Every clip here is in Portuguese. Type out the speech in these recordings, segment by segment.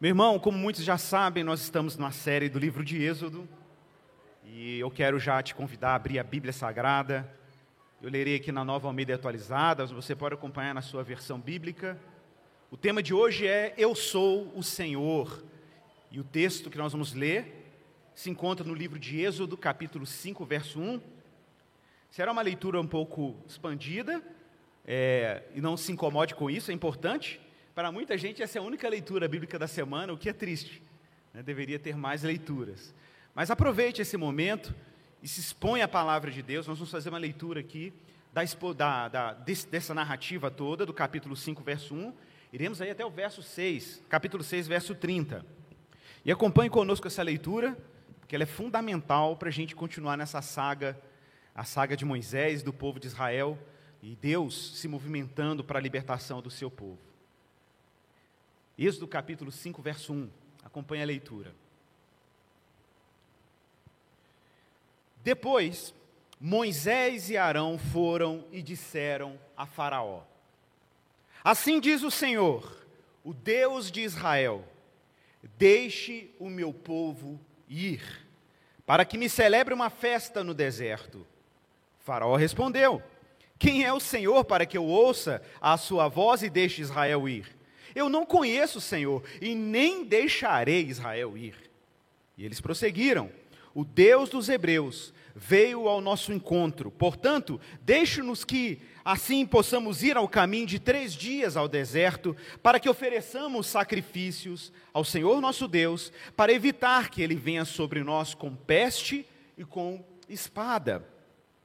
Meu irmão, como muitos já sabem, nós estamos na série do livro de Êxodo. E eu quero já te convidar a abrir a Bíblia Sagrada. Eu lerei aqui na Nova Almeida Atualizada, você pode acompanhar na sua versão bíblica. O tema de hoje é Eu sou o Senhor. E o texto que nós vamos ler se encontra no livro de Êxodo, capítulo 5, verso 1. Será uma leitura um pouco expandida, é, e não se incomode com isso, é importante. Para muita gente, essa é a única leitura bíblica da semana, o que é triste. Né? Deveria ter mais leituras. Mas aproveite esse momento e se expõe à palavra de Deus. Nós vamos fazer uma leitura aqui da, da, da, dessa narrativa toda, do capítulo 5, verso 1. Iremos aí até o verso 6, capítulo 6, verso 30. E acompanhe conosco essa leitura, porque ela é fundamental para a gente continuar nessa saga, a saga de Moisés, do povo de Israel, e Deus se movimentando para a libertação do seu povo. Êxodo capítulo 5, verso 1. Acompanhe a leitura. Depois, Moisés e Arão foram e disseram a Faraó: Assim diz o Senhor, o Deus de Israel: Deixe o meu povo ir, para que me celebre uma festa no deserto. Faraó respondeu: quem é o Senhor para que eu ouça a sua voz e deixe Israel ir? Eu não conheço o Senhor e nem deixarei Israel ir. E eles prosseguiram: O Deus dos Hebreus veio ao nosso encontro. Portanto, deixe-nos que assim possamos ir ao caminho de três dias ao deserto, para que ofereçamos sacrifícios ao Senhor nosso Deus, para evitar que ele venha sobre nós com peste e com espada.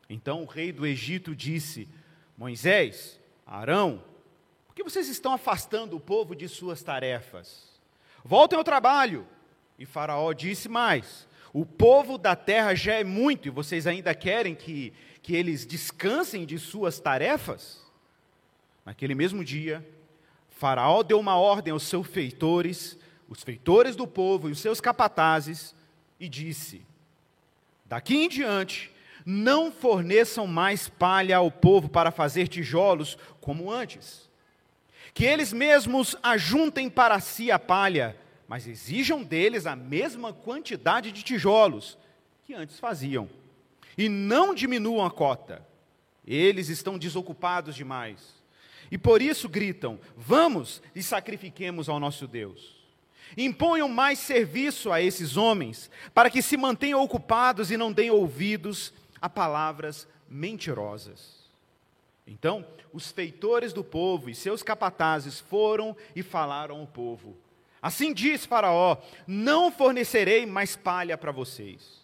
Então o rei do Egito disse: Moisés, Arão, por que vocês estão afastando o povo de suas tarefas? Voltem ao trabalho. E Faraó disse mais: O povo da terra já é muito e vocês ainda querem que, que eles descansem de suas tarefas? Naquele mesmo dia, Faraó deu uma ordem aos seus feitores, os feitores do povo e os seus capatazes, e disse: Daqui em diante, não forneçam mais palha ao povo para fazer tijolos como antes. Que eles mesmos ajuntem para si a palha, mas exijam deles a mesma quantidade de tijolos que antes faziam. E não diminuam a cota. Eles estão desocupados demais. E por isso gritam: Vamos e sacrifiquemos ao nosso Deus. Imponham mais serviço a esses homens, para que se mantenham ocupados e não deem ouvidos a palavras mentirosas. Então, os feitores do povo e seus capatazes foram e falaram ao povo: Assim diz Faraó: Não fornecerei mais palha para vocês.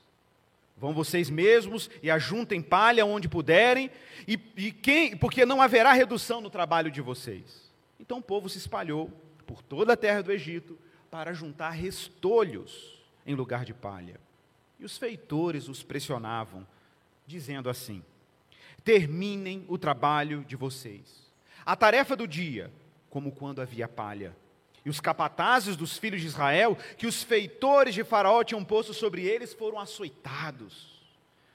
Vão vocês mesmos e ajuntem palha onde puderem, e, e quem, porque não haverá redução no trabalho de vocês. Então o povo se espalhou por toda a terra do Egito para juntar restolhos em lugar de palha. E os feitores os pressionavam dizendo assim: terminem o trabalho de vocês. A tarefa do dia, como quando havia palha. E os capatazes dos filhos de Israel, que os feitores de Faraó tinham posto sobre eles, foram açoitados.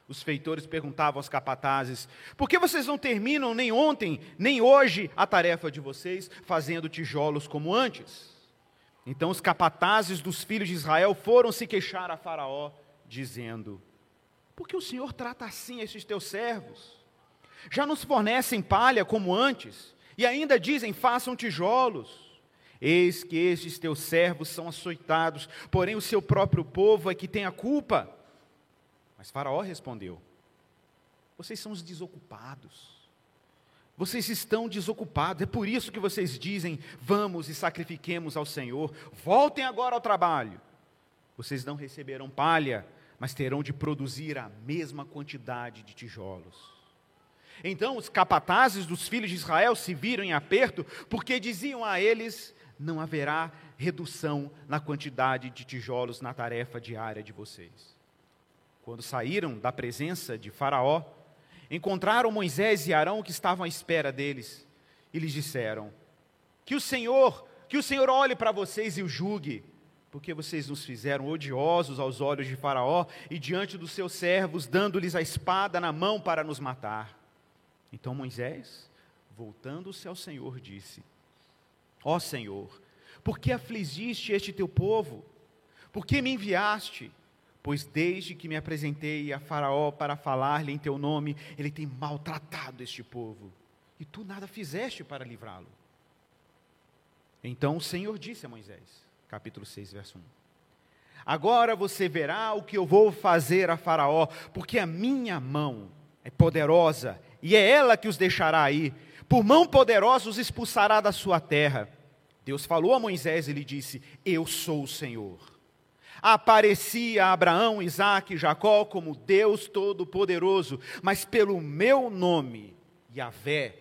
Os feitores perguntavam aos capatazes: Por que vocês não terminam nem ontem, nem hoje a tarefa de vocês, fazendo tijolos como antes? Então os capatazes dos filhos de Israel foram se queixar a Faraó, dizendo: porque o Senhor trata assim esses teus servos? Já nos fornecem palha como antes, e ainda dizem: façam tijolos. Eis que estes teus servos são açoitados, porém o seu próprio povo é que tem a culpa. Mas Faraó respondeu: Vocês são os desocupados. Vocês estão desocupados, é por isso que vocês dizem: Vamos e sacrifiquemos ao Senhor, voltem agora ao trabalho. Vocês não receberão palha, mas terão de produzir a mesma quantidade de tijolos. Então os capatazes dos filhos de Israel se viram em aperto, porque diziam a eles: não haverá redução na quantidade de tijolos na tarefa diária de vocês. Quando saíram da presença de Faraó, encontraram Moisés e Arão que estavam à espera deles e lhes disseram: Que o Senhor, que o Senhor olhe para vocês e o julgue porque vocês nos fizeram odiosos aos olhos de Faraó e diante dos seus servos, dando-lhes a espada na mão para nos matar. Então Moisés, voltando-se ao Senhor, disse: Ó Senhor, Por que afligiste este teu povo? Por que me enviaste? Pois desde que me apresentei a Faraó para falar-lhe em teu nome, ele tem maltratado este povo, e tu nada fizeste para livrá-lo. Então o Senhor disse a Moisés, capítulo 6, verso 1: Agora você verá o que eu vou fazer a Faraó, porque a minha mão é poderosa, e é ela que os deixará aí. Por mão poderosa os expulsará da sua terra. Deus falou a Moisés e lhe disse: Eu sou o Senhor. Aparecia a Abraão, Isaque e Jacó como Deus Todo-Poderoso, mas pelo meu nome, Yahvé,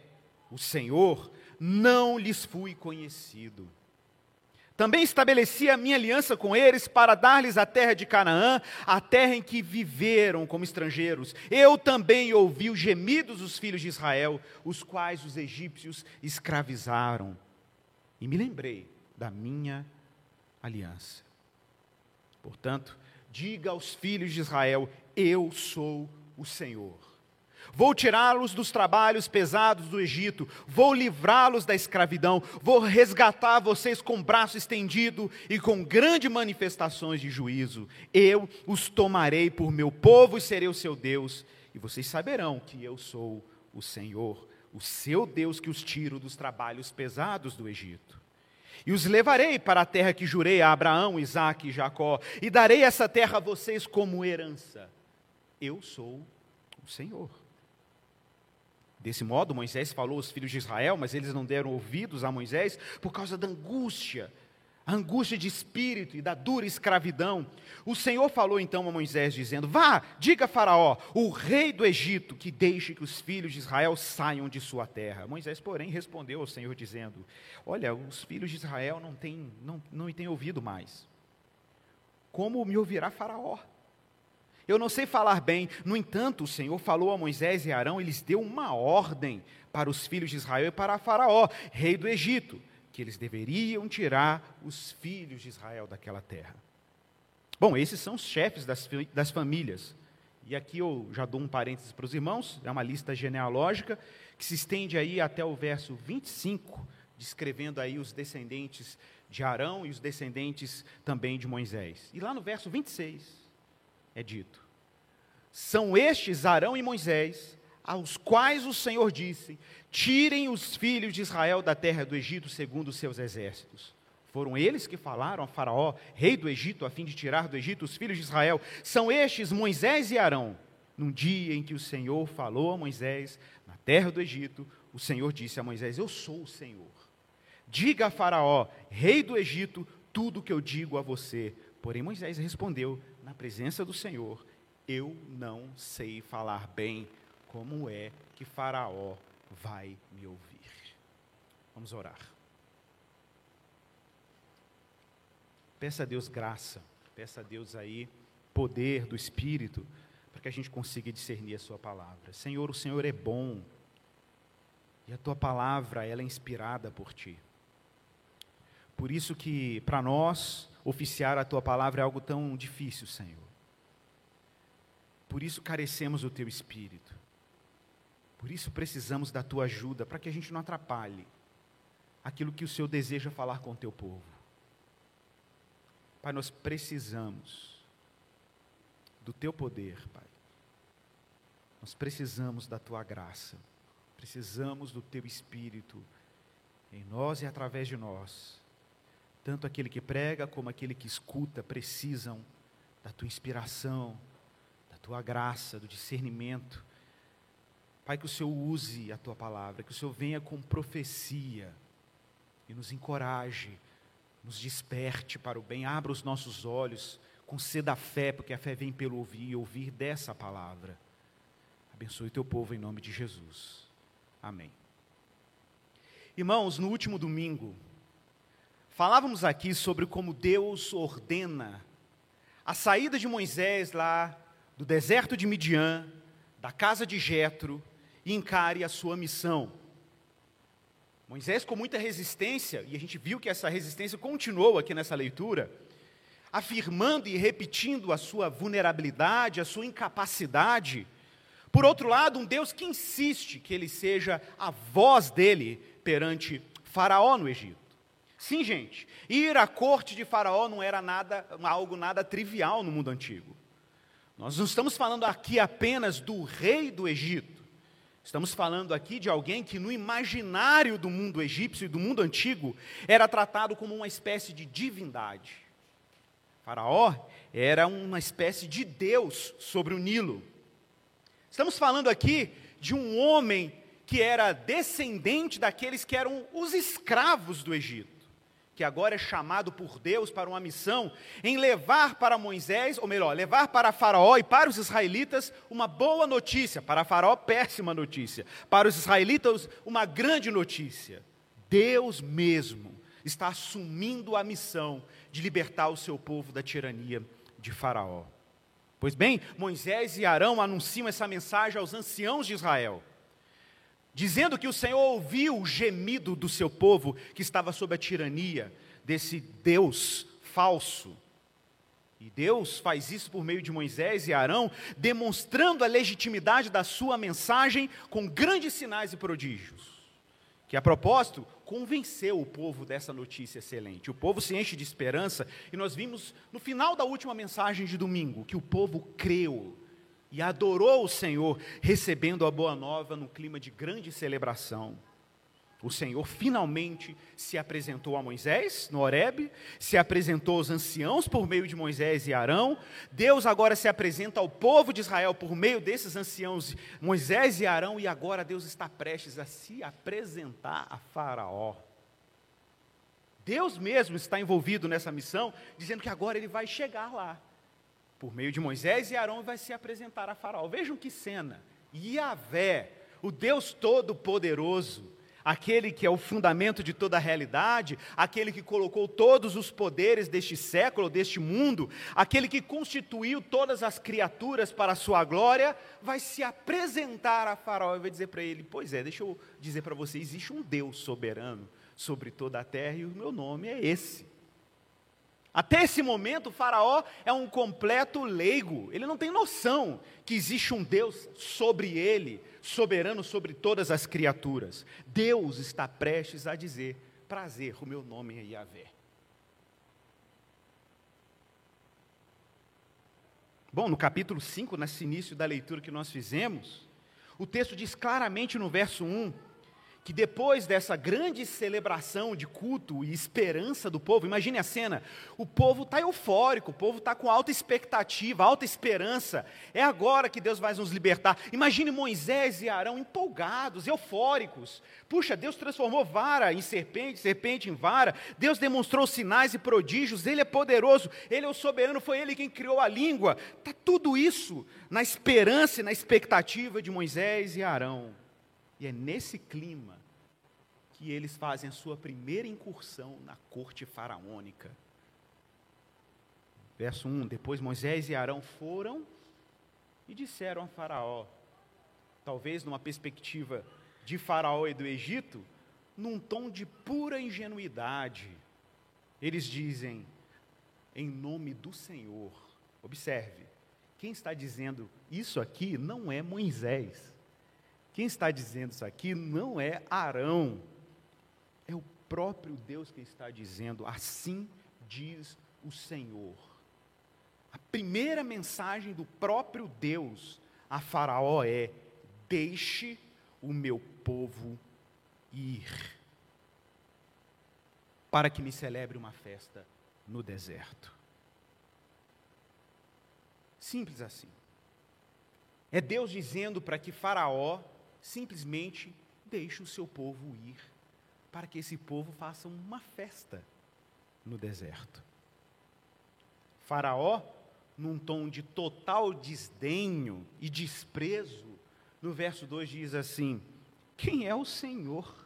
o Senhor, não lhes fui conhecido. Também estabeleci a minha aliança com eles para dar-lhes a terra de Canaã, a terra em que viveram como estrangeiros. Eu também ouvi os gemidos dos filhos de Israel, os quais os egípcios escravizaram. E me lembrei da minha aliança. Portanto, diga aos filhos de Israel: Eu sou o Senhor. Vou tirá-los dos trabalhos pesados do Egito, vou livrá-los da escravidão, vou resgatar vocês com braço estendido e com grandes manifestações de juízo. Eu os tomarei por meu povo e serei o seu Deus, e vocês saberão que eu sou o Senhor, o seu Deus que os tiro dos trabalhos pesados do Egito. E os levarei para a terra que jurei a Abraão, Isaque e Jacó, e darei essa terra a vocês como herança. Eu sou o Senhor. Desse modo, Moisés falou aos filhos de Israel, mas eles não deram ouvidos a Moisés por causa da angústia, a angústia de espírito e da dura escravidão. O Senhor falou então a Moisés, dizendo: Vá, diga a Faraó, o rei do Egito, que deixe que os filhos de Israel saiam de sua terra. Moisés, porém, respondeu ao Senhor, dizendo: Olha, os filhos de Israel não têm, não, não me têm ouvido mais. Como me ouvirá Faraó? Eu não sei falar bem, no entanto, o Senhor falou a Moisés e Arão e lhes deu uma ordem para os filhos de Israel e para Faraó, rei do Egito, que eles deveriam tirar os filhos de Israel daquela terra. Bom, esses são os chefes das, das famílias. E aqui eu já dou um parênteses para os irmãos, é uma lista genealógica que se estende aí até o verso 25, descrevendo aí os descendentes de Arão e os descendentes também de Moisés. E lá no verso 26, é dito: São estes Arão e Moisés, aos quais o Senhor disse: Tirem os filhos de Israel da terra do Egito segundo os seus exércitos. Foram eles que falaram a Faraó, rei do Egito, a fim de tirar do Egito os filhos de Israel. São estes Moisés e Arão. Num dia em que o Senhor falou a Moisés, na terra do Egito, o Senhor disse a Moisés: Eu sou o Senhor. Diga a Faraó, rei do Egito, tudo o que eu digo a você. Porém, Moisés respondeu: na presença do Senhor, eu não sei falar bem como é que Faraó vai me ouvir. Vamos orar. Peça a Deus graça, peça a Deus aí poder do Espírito, para que a gente consiga discernir a Sua palavra. Senhor, o Senhor é bom, e a Tua palavra, ela é inspirada por Ti. Por isso que, para nós, oficiar a tua palavra é algo tão difícil, Senhor. Por isso carecemos do teu espírito. Por isso precisamos da tua ajuda, para que a gente não atrapalhe aquilo que o Senhor deseja falar com o teu povo. Pai, nós precisamos do teu poder, Pai. Nós precisamos da tua graça. Precisamos do teu espírito em nós e através de nós tanto aquele que prega como aquele que escuta precisam da tua inspiração, da tua graça, do discernimento. Pai, que o Senhor use a tua palavra, que o Senhor venha com profecia e nos encoraje, nos desperte para o bem, abra os nossos olhos, conceda a fé, porque a fé vem pelo ouvir e ouvir dessa palavra. Abençoe teu povo em nome de Jesus. Amém. Irmãos, no último domingo, Falávamos aqui sobre como Deus ordena a saída de Moisés lá do deserto de Midian, da casa de Jetro, e encare a sua missão. Moisés com muita resistência, e a gente viu que essa resistência continuou aqui nessa leitura, afirmando e repetindo a sua vulnerabilidade, a sua incapacidade. Por outro lado, um Deus que insiste que ele seja a voz dele perante Faraó no Egito. Sim, gente, ir à corte de Faraó não era nada, algo nada trivial no mundo antigo. Nós não estamos falando aqui apenas do rei do Egito. Estamos falando aqui de alguém que, no imaginário do mundo egípcio e do mundo antigo, era tratado como uma espécie de divindade. Faraó era uma espécie de Deus sobre o Nilo. Estamos falando aqui de um homem que era descendente daqueles que eram os escravos do Egito que agora é chamado por Deus para uma missão em levar para Moisés, ou melhor, levar para Faraó e para os israelitas uma boa notícia, para Faraó, péssima notícia, para os israelitas, uma grande notícia. Deus mesmo está assumindo a missão de libertar o seu povo da tirania de Faraó. Pois bem, Moisés e Arão anunciam essa mensagem aos anciãos de Israel dizendo que o Senhor ouviu o gemido do seu povo que estava sob a tirania desse Deus falso. E Deus faz isso por meio de Moisés e Arão, demonstrando a legitimidade da sua mensagem com grandes sinais e prodígios. Que a propósito, convenceu o povo dessa notícia excelente. O povo se enche de esperança e nós vimos no final da última mensagem de domingo que o povo creu e adorou o Senhor, recebendo a boa nova num clima de grande celebração. O Senhor finalmente se apresentou a Moisés no Horebe, se apresentou aos anciãos por meio de Moisés e Arão. Deus agora se apresenta ao povo de Israel por meio desses anciãos, Moisés e Arão, e agora Deus está prestes a se apresentar a Faraó. Deus mesmo está envolvido nessa missão, dizendo que agora ele vai chegar lá por meio de Moisés e Arão, vai se apresentar a Faraó. Vejam que cena. Yahvé, o Deus Todo-Poderoso, aquele que é o fundamento de toda a realidade, aquele que colocou todos os poderes deste século, deste mundo, aquele que constituiu todas as criaturas para a sua glória, vai se apresentar a Faraó e vai dizer para ele: Pois é, deixa eu dizer para você: existe um Deus soberano sobre toda a terra e o meu nome é esse. Até esse momento, o Faraó é um completo leigo, ele não tem noção que existe um Deus sobre ele, soberano sobre todas as criaturas. Deus está prestes a dizer: Prazer, o meu nome é Yahvé. Bom, no capítulo 5, nesse início da leitura que nós fizemos, o texto diz claramente no verso 1 que depois dessa grande celebração de culto e esperança do povo, imagine a cena, o povo está eufórico, o povo está com alta expectativa, alta esperança, é agora que Deus vai nos libertar. Imagine Moisés e Arão empolgados, eufóricos. Puxa, Deus transformou vara em serpente, serpente em vara, Deus demonstrou sinais e prodígios, Ele é poderoso, Ele é o soberano, foi Ele quem criou a língua. Está tudo isso na esperança e na expectativa de Moisés e Arão. E é nesse clima que eles fazem a sua primeira incursão na corte faraônica. Verso 1: Depois Moisés e Arão foram e disseram a Faraó, talvez numa perspectiva de Faraó e do Egito, num tom de pura ingenuidade, eles dizem, em nome do Senhor. Observe, quem está dizendo isso aqui não é Moisés. Quem está dizendo isso aqui não é Arão, é o próprio Deus que está dizendo, assim diz o Senhor. A primeira mensagem do próprio Deus a Faraó é: deixe o meu povo ir, para que me celebre uma festa no deserto. Simples assim. É Deus dizendo para que Faraó simplesmente deixe o seu povo ir, para que esse povo faça uma festa no deserto. Faraó, num tom de total desdenho e desprezo, no verso 2 diz assim: Quem é o Senhor?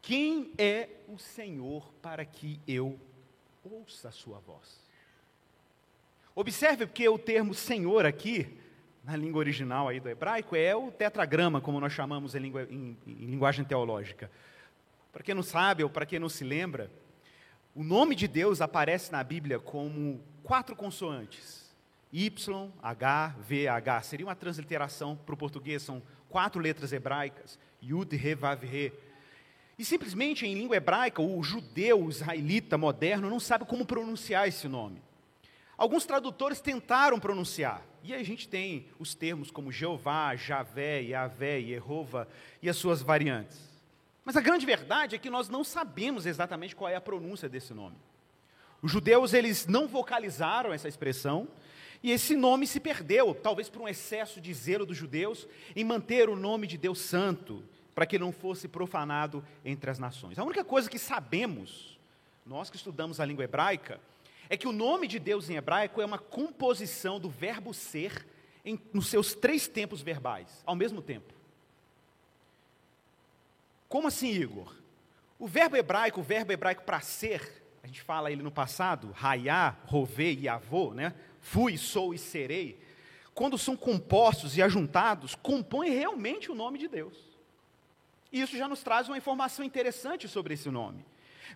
Quem é o Senhor para que eu ouça a sua voz? Observe porque o termo Senhor aqui na língua original aí do hebraico, é o tetragrama, como nós chamamos em, em, em linguagem teológica. Para quem não sabe ou para quem não se lembra, o nome de Deus aparece na Bíblia como quatro consoantes. Y, H, V, H. Seria uma transliteração para o português, são quatro letras hebraicas. Yud, Re, Vav, Re. E simplesmente em língua hebraica, o judeu israelita moderno não sabe como pronunciar esse nome. Alguns tradutores tentaram pronunciar, e a gente tem os termos como Jeová, Javé, Yahvé, Yehova e as suas variantes. Mas a grande verdade é que nós não sabemos exatamente qual é a pronúncia desse nome. Os judeus eles não vocalizaram essa expressão, e esse nome se perdeu, talvez por um excesso de zelo dos judeus em manter o nome de Deus Santo, para que não fosse profanado entre as nações. A única coisa que sabemos, nós que estudamos a língua hebraica, é que o nome de Deus em hebraico é uma composição do verbo ser em, nos seus três tempos verbais, ao mesmo tempo. Como assim, Igor? O verbo hebraico, o verbo hebraico para ser, a gente fala ele no passado, raiá, rovê e avô, né? fui, sou e serei, quando são compostos e ajuntados, compõem realmente o nome de Deus. E isso já nos traz uma informação interessante sobre esse nome.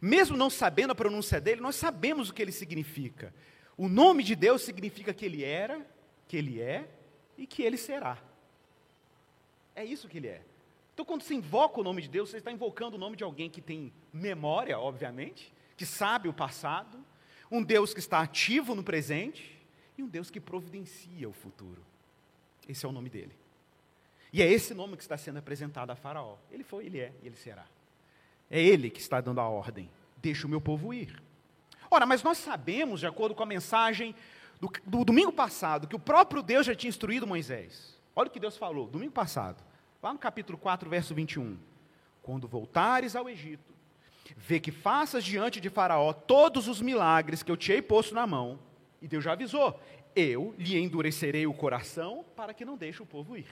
Mesmo não sabendo a pronúncia dele, nós sabemos o que ele significa. O nome de Deus significa que ele era, que ele é e que ele será. É isso que ele é. Então, quando você invoca o nome de Deus, você está invocando o nome de alguém que tem memória, obviamente, que sabe o passado, um Deus que está ativo no presente e um Deus que providencia o futuro. Esse é o nome dele. E é esse nome que está sendo apresentado a Faraó. Ele foi, ele é e ele será. É ele que está dando a ordem: deixa o meu povo ir. Ora, mas nós sabemos, de acordo com a mensagem do, do, domingo passado, que o próprio Deus já tinha instruído Moisés. Olha o que Deus falou, domingo passado, lá no capítulo 4, verso 21. Quando voltares ao Egito, vê que faças diante de Faraó todos os milagres que eu te hei posto na mão, e Deus já avisou: eu lhe endurecerei o coração para que não deixe o povo ir.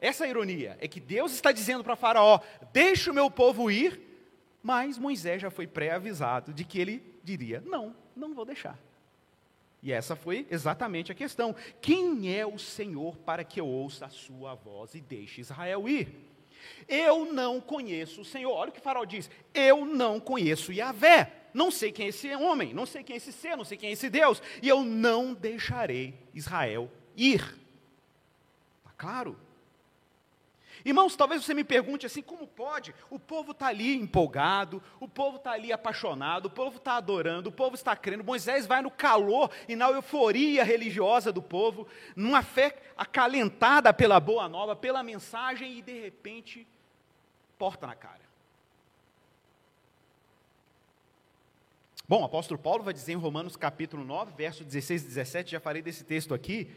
Essa é a ironia, é que Deus está dizendo para Faraó: deixe o meu povo ir, mas Moisés já foi pré-avisado de que ele diria: não, não vou deixar. E essa foi exatamente a questão. Quem é o Senhor para que eu ouça a sua voz e deixe Israel ir? Eu não conheço o Senhor. Olha o que Faraó diz: Eu não conheço Yahvé. Não sei quem é esse homem, não sei quem é esse ser, não sei quem é esse Deus. E eu não deixarei Israel ir. Está claro? Irmãos, talvez você me pergunte assim: como pode? O povo está ali empolgado, o povo está ali apaixonado, o povo está adorando, o povo está crendo. Moisés vai no calor e na euforia religiosa do povo, numa fé acalentada pela boa nova, pela mensagem, e de repente, porta na cara. Bom, o apóstolo Paulo vai dizer em Romanos capítulo 9, verso 16 e 17, já falei desse texto aqui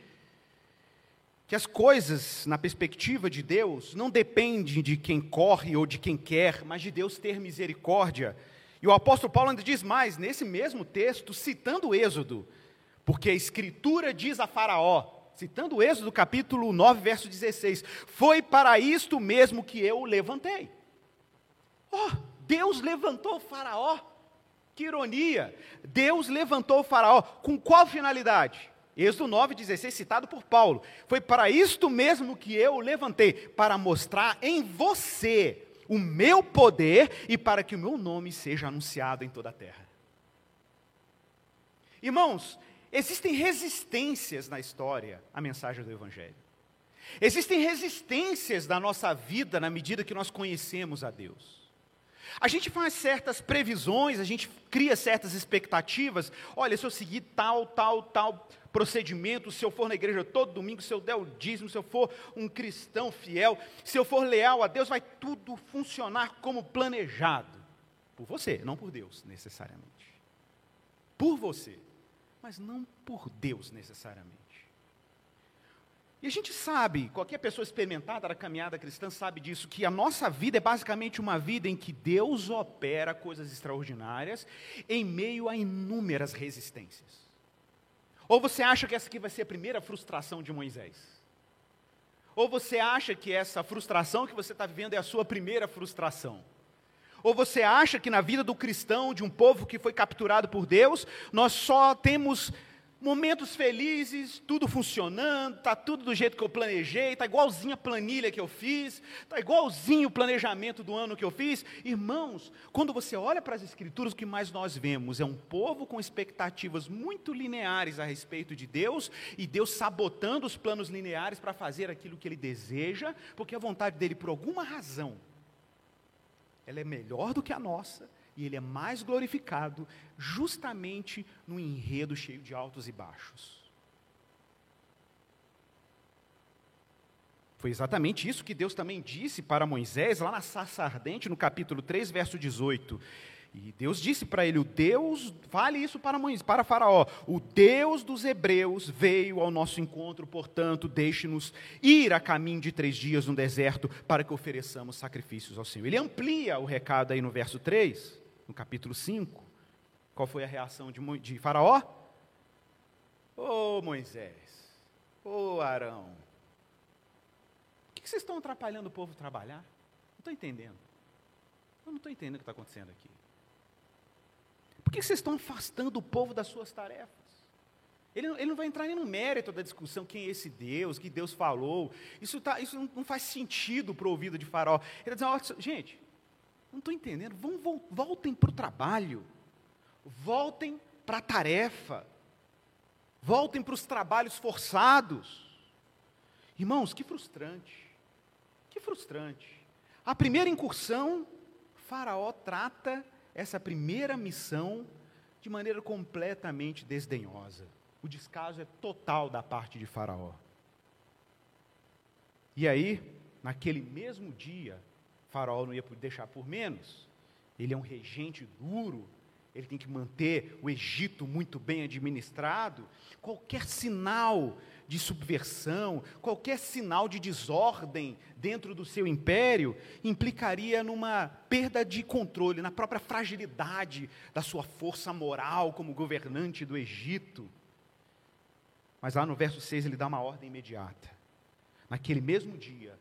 que as coisas, na perspectiva de Deus, não dependem de quem corre ou de quem quer, mas de Deus ter misericórdia. E o apóstolo Paulo ainda diz mais, nesse mesmo texto, citando o Êxodo, porque a Escritura diz a Faraó, citando o Êxodo capítulo 9, verso 16: Foi para isto mesmo que eu levantei. Oh, Deus levantou o Faraó. Que ironia! Deus levantou o Faraó com qual finalidade? Êxodo 9,16, citado por Paulo. Foi para isto mesmo que eu o levantei, para mostrar em você o meu poder e para que o meu nome seja anunciado em toda a terra. Irmãos, existem resistências na história à mensagem do Evangelho. Existem resistências na nossa vida na medida que nós conhecemos a Deus. A gente faz certas previsões, a gente cria certas expectativas. Olha, se eu seguir tal, tal, tal procedimento, se eu for na igreja todo domingo, se eu der o dízimo, se eu for um cristão fiel, se eu for leal a Deus, vai tudo funcionar como planejado. Por você, não por Deus necessariamente. Por você, mas não por Deus necessariamente. E a gente sabe, qualquer pessoa experimentada da caminhada cristã sabe disso, que a nossa vida é basicamente uma vida em que Deus opera coisas extraordinárias em meio a inúmeras resistências. Ou você acha que essa aqui vai ser a primeira frustração de Moisés? Ou você acha que essa frustração que você está vivendo é a sua primeira frustração? Ou você acha que na vida do cristão, de um povo que foi capturado por Deus, nós só temos momentos felizes, tudo funcionando, está tudo do jeito que eu planejei, está igualzinho a planilha que eu fiz, está igualzinho o planejamento do ano que eu fiz. Irmãos, quando você olha para as Escrituras, o que mais nós vemos é um povo com expectativas muito lineares a respeito de Deus, e Deus sabotando os planos lineares para fazer aquilo que ele deseja, porque a vontade dele, por alguma razão, ela é melhor do que a nossa e ele é mais glorificado justamente no enredo cheio de altos e baixos. Foi exatamente isso que Deus também disse para Moisés, lá na sarça ardente, no capítulo 3, verso 18. E Deus disse para ele: o Deus, fale isso para Moisés, para Faraó, o Deus dos hebreus veio ao nosso encontro, portanto, deixe-nos ir a caminho de três dias no deserto para que ofereçamos sacrifícios ao Senhor. Ele amplia o recado aí no verso 3, no capítulo 5. Qual foi a reação de, de Faraó? Ô oh, Moisés, ô oh, Arão, por que vocês estão atrapalhando o povo trabalhar? Não estou entendendo. Eu não estou entendendo o que está acontecendo aqui. Por que vocês estão afastando o povo das suas tarefas? Ele, ele, não vai entrar nem no mérito da discussão quem é esse Deus, que Deus falou. Isso, tá, isso não, não faz sentido para o ouvido de Faraó. Ele vai dizer, gente, não estou entendendo, vão, voltem para o trabalho, voltem para a tarefa, voltem para os trabalhos forçados. Irmãos, que frustrante, que frustrante. A primeira incursão, Faraó trata essa primeira missão de maneira completamente desdenhosa. O descaso é total da parte de Faraó. E aí, naquele mesmo dia, Faraó não ia deixar por menos. Ele é um regente duro, ele tem que manter o Egito muito bem administrado. Qualquer sinal de subversão, qualquer sinal de desordem dentro do seu império implicaria numa perda de controle, na própria fragilidade da sua força moral como governante do Egito. Mas lá no verso 6 ele dá uma ordem imediata. Naquele mesmo dia,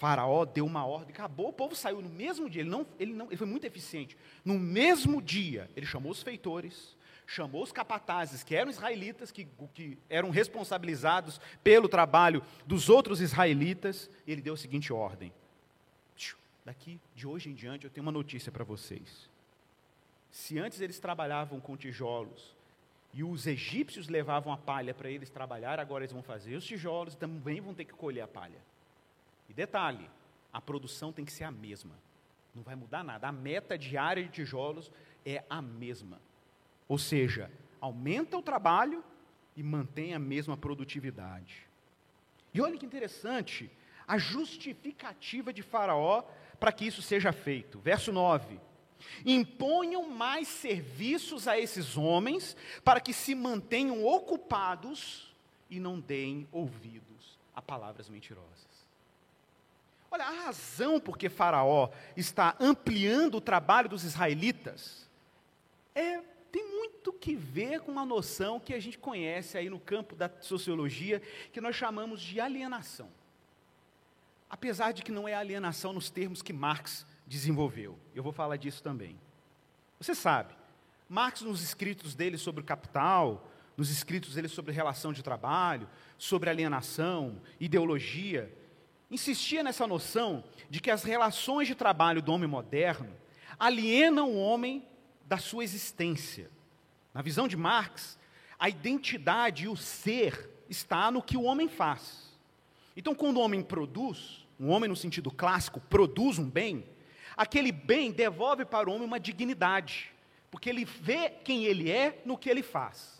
Faraó deu uma ordem, acabou, o povo saiu no mesmo dia, ele, não, ele, não, ele foi muito eficiente. No mesmo dia, ele chamou os feitores, chamou os capatazes, que eram israelitas, que, que eram responsabilizados pelo trabalho dos outros israelitas, e ele deu a seguinte ordem: daqui, de hoje em diante, eu tenho uma notícia para vocês. Se antes eles trabalhavam com tijolos, e os egípcios levavam a palha para eles trabalhar, agora eles vão fazer os tijolos e também vão ter que colher a palha. E detalhe, a produção tem que ser a mesma. Não vai mudar nada. A meta diária de tijolos é a mesma. Ou seja, aumenta o trabalho e mantém a mesma produtividade. E olha que interessante, a justificativa de Faraó para que isso seja feito. Verso 9: Imponham mais serviços a esses homens para que se mantenham ocupados e não deem ouvidos a palavras mentirosas. Olha, a razão por que Faraó está ampliando o trabalho dos israelitas é tem muito que ver com uma noção que a gente conhece aí no campo da sociologia, que nós chamamos de alienação. Apesar de que não é alienação nos termos que Marx desenvolveu. Eu vou falar disso também. Você sabe, Marx, nos escritos dele sobre o capital, nos escritos dele sobre relação de trabalho, sobre alienação, ideologia, insistia nessa noção de que as relações de trabalho do homem moderno alienam o homem da sua existência. Na visão de Marx, a identidade e o ser está no que o homem faz. Então, quando o homem produz, um homem no sentido clássico produz um bem, aquele bem devolve para o homem uma dignidade, porque ele vê quem ele é no que ele faz.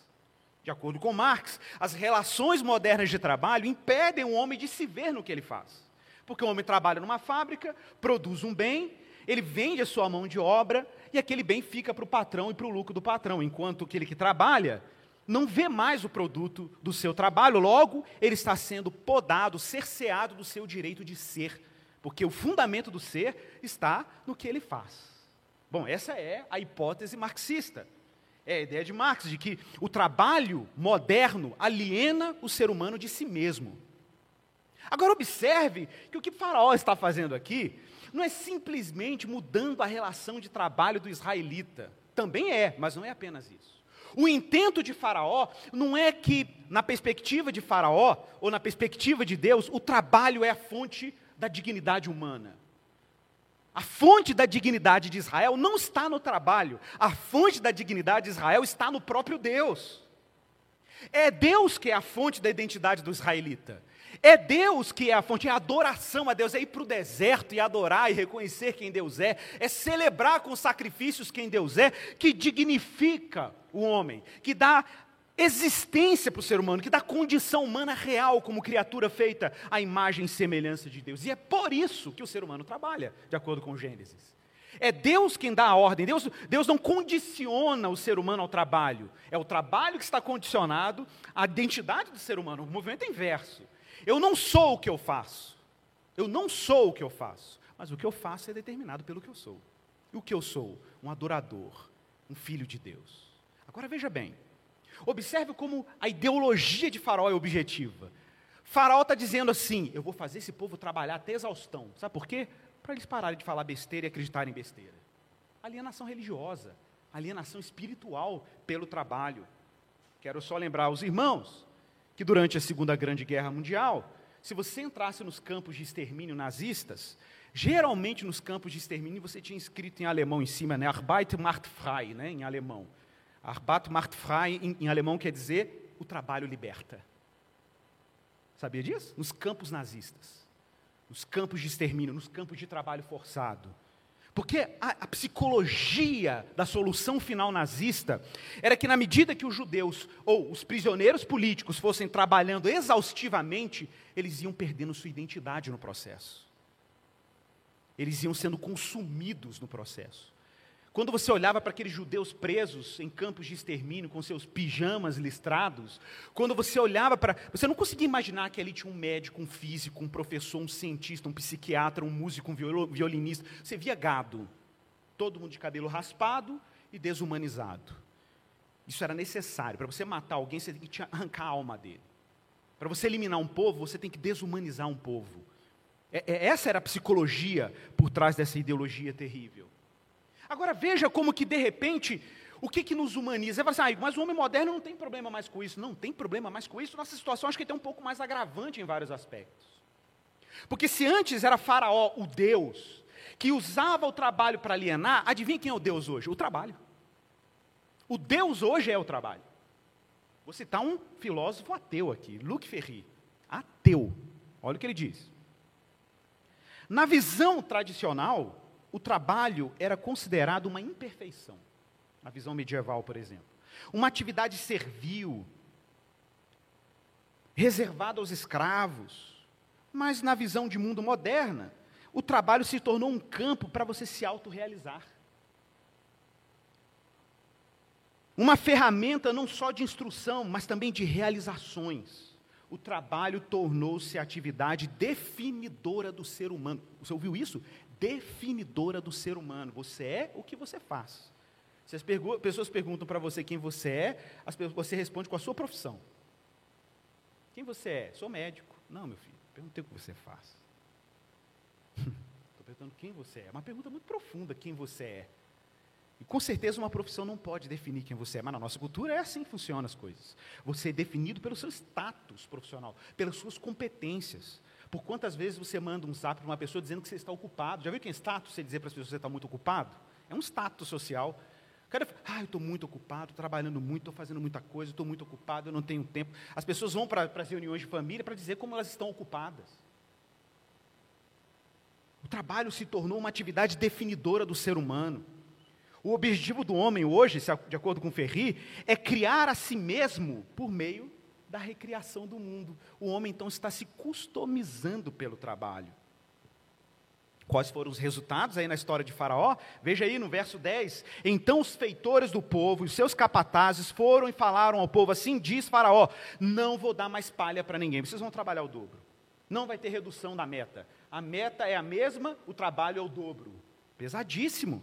De acordo com Marx, as relações modernas de trabalho impedem o homem de se ver no que ele faz. Porque o homem trabalha numa fábrica, produz um bem, ele vende a sua mão de obra, e aquele bem fica para o patrão e para o lucro do patrão, enquanto aquele que trabalha não vê mais o produto do seu trabalho, logo ele está sendo podado, cerceado do seu direito de ser, porque o fundamento do ser está no que ele faz. Bom, essa é a hipótese marxista. É a ideia de Marx de que o trabalho moderno aliena o ser humano de si mesmo. Agora observe que o que Faraó está fazendo aqui não é simplesmente mudando a relação de trabalho do israelita. Também é, mas não é apenas isso. O intento de Faraó não é que, na perspectiva de Faraó, ou na perspectiva de Deus, o trabalho é a fonte da dignidade humana. A fonte da dignidade de Israel não está no trabalho, a fonte da dignidade de Israel está no próprio Deus. É Deus que é a fonte da identidade do israelita. É Deus que é a fonte, é a adoração a Deus, é ir para o deserto e adorar e reconhecer quem Deus é, é celebrar com sacrifícios quem Deus é, que dignifica o homem, que dá existência para o ser humano, que dá condição humana real como criatura feita à imagem e semelhança de Deus. E é por isso que o ser humano trabalha, de acordo com Gênesis. É Deus quem dá a ordem, Deus, Deus não condiciona o ser humano ao trabalho, é o trabalho que está condicionado à identidade do ser humano, o movimento é inverso. Eu não sou o que eu faço, eu não sou o que eu faço, mas o que eu faço é determinado pelo que eu sou. E o que eu sou? Um adorador, um filho de Deus. Agora veja bem, Observe como a ideologia de Faraó é objetiva. Faraó está dizendo assim: eu vou fazer esse povo trabalhar até exaustão. Sabe por quê? Para eles pararem de falar besteira e acreditarem em besteira. Alienação religiosa, alienação espiritual pelo trabalho. Quero só lembrar aos irmãos que durante a Segunda Grande Guerra Mundial, se você entrasse nos campos de extermínio nazistas, geralmente nos campos de extermínio você tinha escrito em alemão em cima, né? Arbeit macht frei, né? em alemão. Arbeit macht frei, em, em alemão, quer dizer o trabalho liberta. Sabia disso? Nos campos nazistas, nos campos de extermínio, nos campos de trabalho forçado. Porque a, a, psicologia da solução final nazista era que, na medida que os judeus ou os prisioneiros políticos fossem trabalhando exaustivamente, eles iam perdendo sua identidade no processo. Eles iam sendo consumidos no processo. Quando você olhava para aqueles judeus presos em campos de extermínio com seus pijamas listrados, quando você olhava para. Você não conseguia imaginar que ali tinha um médico, um físico, um professor, um cientista, um psiquiatra, um músico, um violinista. Você via gado. Todo mundo de cabelo raspado e desumanizado. Isso era necessário. Para você matar alguém, você tem que arrancar a alma dele. Para você eliminar um povo, você tem que desumanizar um povo. É, é, essa era a psicologia por trás dessa ideologia terrível. Agora veja como que de repente, o que, que nos humaniza? Você fala assim, ah, mas o homem moderno não tem problema mais com isso. Não tem problema mais com isso. Nossa situação acho que tem um pouco mais agravante em vários aspectos. Porque se antes era Faraó o Deus, que usava o trabalho para alienar, adivinha quem é o Deus hoje? O trabalho. O Deus hoje é o trabalho. Vou citar um filósofo ateu aqui, Luc Ferry. Ateu. Olha o que ele diz. Na visão tradicional, o trabalho era considerado uma imperfeição, na visão medieval, por exemplo. Uma atividade servil, reservada aos escravos. Mas na visão de mundo moderna, o trabalho se tornou um campo para você se autorrealizar. Uma ferramenta não só de instrução, mas também de realizações. O trabalho tornou-se a atividade definidora do ser humano. Você ouviu isso? Definidora do ser humano. Você é o que você faz. Se as pessoas perguntam para você quem você é, você responde com a sua profissão. Quem você é? Sou médico. Não, meu filho, perguntei o que você faz. Estou perguntando quem você é. É uma pergunta muito profunda, quem você é. E com certeza uma profissão não pode definir quem você é, mas na nossa cultura é assim que funcionam as coisas. Você é definido pelo seu status profissional, pelas suas competências. Por quantas vezes você manda um zap para uma pessoa dizendo que você está ocupado? Já viu que é status você dizer para as pessoas que você está muito ocupado? É um status social. O cara fala, ah, eu estou muito ocupado, trabalhando muito, estou fazendo muita coisa, estou muito ocupado, eu não tenho tempo. As pessoas vão para, para as reuniões de família para dizer como elas estão ocupadas. O trabalho se tornou uma atividade definidora do ser humano. O objetivo do homem hoje, de acordo com Ferri, é criar a si mesmo por meio da recriação do mundo. O homem então está se customizando pelo trabalho. Quais foram os resultados aí na história de Faraó? Veja aí no verso 10. Então os feitores do povo e seus capatazes foram e falaram ao povo assim: diz Faraó: Não vou dar mais palha para ninguém, vocês vão trabalhar o dobro. Não vai ter redução da meta. A meta é a mesma, o trabalho é o dobro. Pesadíssimo.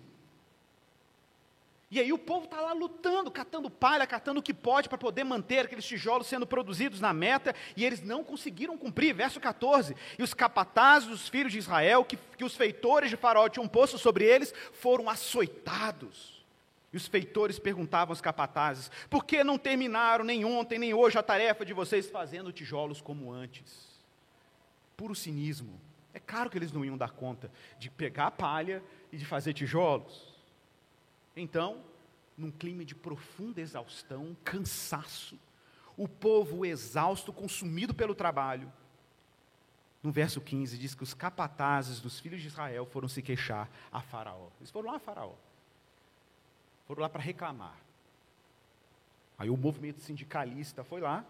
E aí o povo está lá lutando, catando palha, catando o que pode para poder manter aqueles tijolos sendo produzidos na meta, e eles não conseguiram cumprir. Verso 14. E os capatazes dos filhos de Israel, que, que os feitores de Faraó tinham posto sobre eles, foram açoitados. E os feitores perguntavam aos capatazes: por que não terminaram nem ontem nem hoje a tarefa de vocês fazendo tijolos como antes? Puro cinismo. É claro que eles não iam dar conta de pegar a palha e de fazer tijolos. Então, num clima de profunda exaustão, cansaço, o povo exausto, consumido pelo trabalho, no verso 15, diz que os capatazes dos filhos de Israel foram se queixar a Faraó. Eles foram lá a Faraó. Foram lá para reclamar. Aí o movimento sindicalista foi lá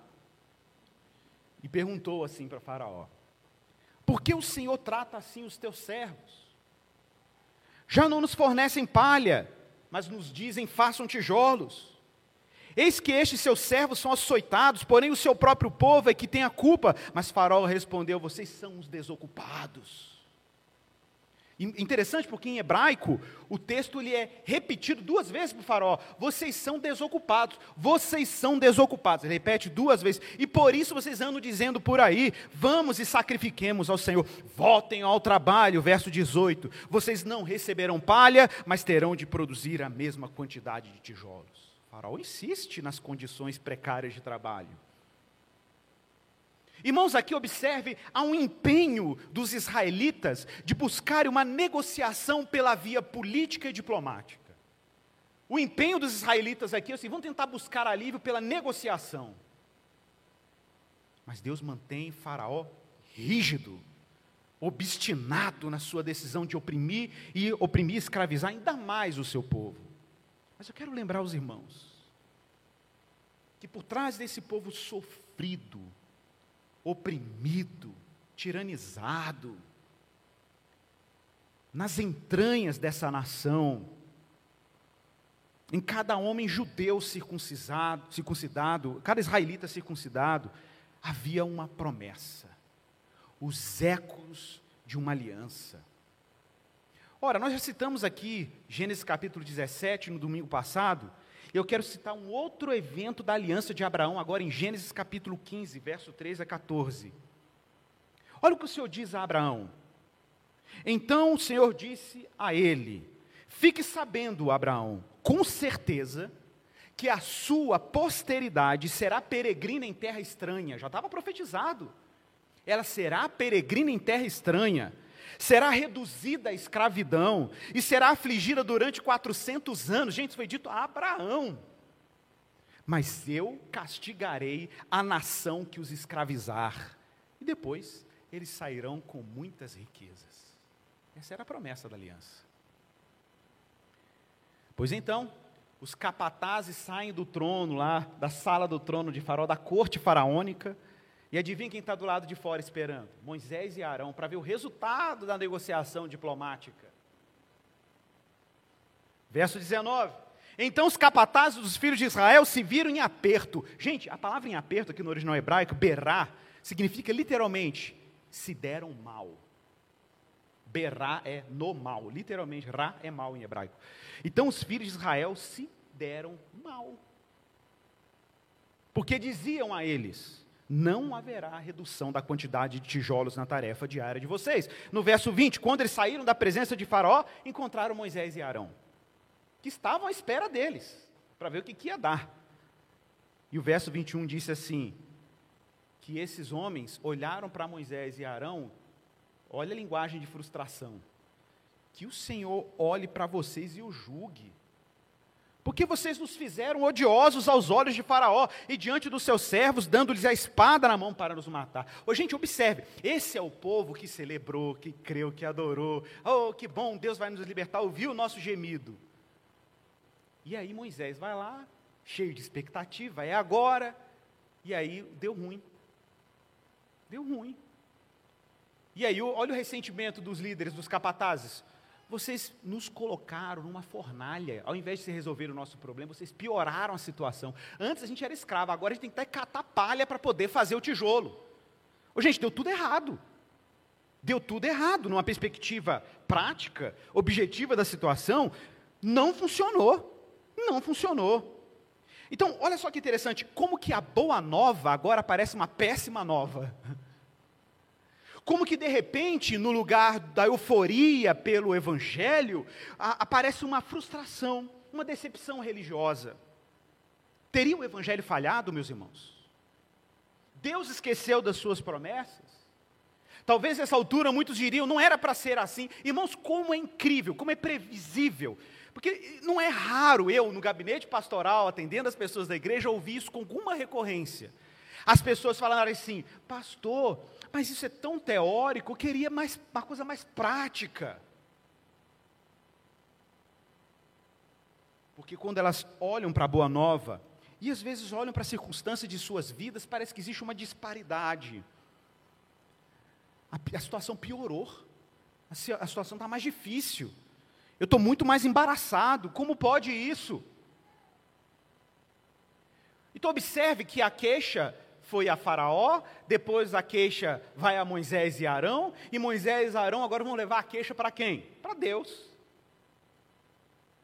e perguntou assim para Faraó: Por que o Senhor trata assim os teus servos? Já não nos fornecem palha, mas nos dizem: façam tijolos. Eis que estes seus servos são açoitados, porém o seu próprio povo é que tem a culpa. Mas Faraó respondeu: Vocês são os desocupados. Interessante porque em hebraico o texto ele é repetido duas vezes para o faraó. Vocês são desocupados, vocês são desocupados. Ele repete duas vezes. E por isso vocês andam dizendo por aí: vamos e sacrifiquemos ao Senhor. Voltem ao trabalho, verso 18. Vocês não receberão palha, mas terão de produzir a mesma quantidade de tijolos. O faraó insiste nas condições precárias de trabalho. Irmãos, aqui observe, há um empenho dos israelitas de buscar uma negociação pela via política e diplomática. O empenho dos israelitas aqui é assim: vão tentar buscar alívio pela negociação. Mas Deus mantém Faraó rígido, obstinado na sua decisão de oprimir e oprimir e escravizar ainda mais o seu povo. Mas eu quero lembrar os irmãos que por trás desse povo sofrido, oprimido, tiranizado, nas entranhas dessa nação, em cada homem judeu circuncisado, circuncidado, cada israelita circuncidado, havia uma promessa, os ecos de uma aliança. Ora, nós já citamos aqui Gênesis capítulo 17 no domingo passado. Eu quero citar um outro evento da aliança de Abraão, agora em Gênesis capítulo 15, verso 13 a 14. Olha o que o Senhor diz a Abraão. Então o Senhor disse a ele: Fique sabendo, Abraão, com certeza, que a sua posteridade será peregrina em terra estranha. Já estava profetizado. Ela será peregrina em terra estranha será reduzida à escravidão e será afligida durante 400 anos. Gente, isso foi dito a Abraão. Mas eu castigarei a nação que os escravizar, e depois eles sairão com muitas riquezas. Essa era a promessa da aliança. Pois então, os capatazes saem do trono lá, da sala do trono de Faraó, da corte faraônica, e adivinha quem está do lado de fora esperando? Moisés e Arão, para ver o resultado da negociação diplomática. Verso 19. Então os capatazes dos filhos de Israel se viram em aperto. Gente, a palavra em aperto aqui no original hebraico, berá, significa literalmente se deram mal. Berá é no mal, literalmente, Ra é mal em hebraico. Então os filhos de Israel se deram mal. Porque diziam a eles: não haverá redução da quantidade de tijolos na tarefa diária de vocês. No verso 20, quando eles saíram da presença de Faraó, encontraram Moisés e Arão, que estavam à espera deles, para ver o que, que ia dar. E o verso 21 disse assim: que esses homens olharam para Moisés e Arão, olha a linguagem de frustração, que o Senhor olhe para vocês e o julgue. Porque vocês nos fizeram odiosos aos olhos de Faraó e diante dos seus servos, dando-lhes a espada na mão para nos matar. Ô, gente, observe: esse é o povo que celebrou, que creu, que adorou. Oh, que bom, Deus vai nos libertar, ouviu o nosso gemido. E aí Moisés vai lá, cheio de expectativa, é agora. E aí deu ruim. Deu ruim. E aí, olha o ressentimento dos líderes, dos capatazes. Vocês nos colocaram numa fornalha. Ao invés de resolver o nosso problema, vocês pioraram a situação. Antes a gente era escravo, agora a gente tem que catar palha para poder fazer o tijolo. Ô, gente, deu tudo errado. Deu tudo errado. Numa perspectiva prática, objetiva da situação, não funcionou. Não funcionou. Então, olha só que interessante, como que a boa nova agora parece uma péssima nova. Como que de repente, no lugar da euforia pelo Evangelho, a, aparece uma frustração, uma decepção religiosa. Teria o Evangelho falhado, meus irmãos? Deus esqueceu das suas promessas? Talvez nessa altura muitos diriam, não era para ser assim. Irmãos, como é incrível, como é previsível. Porque não é raro eu, no gabinete pastoral, atendendo as pessoas da igreja, ouvir isso com alguma recorrência. As pessoas falaram assim, pastor, mas isso é tão teórico, eu queria mais, uma coisa mais prática. Porque quando elas olham para a Boa Nova, e às vezes olham para a circunstância de suas vidas, parece que existe uma disparidade. A, a situação piorou, a, a situação está mais difícil. Eu estou muito mais embaraçado, como pode isso? Então, observe que a queixa foi a Faraó, depois a queixa vai a Moisés e Arão, e Moisés e Arão agora vão levar a queixa para quem? Para Deus.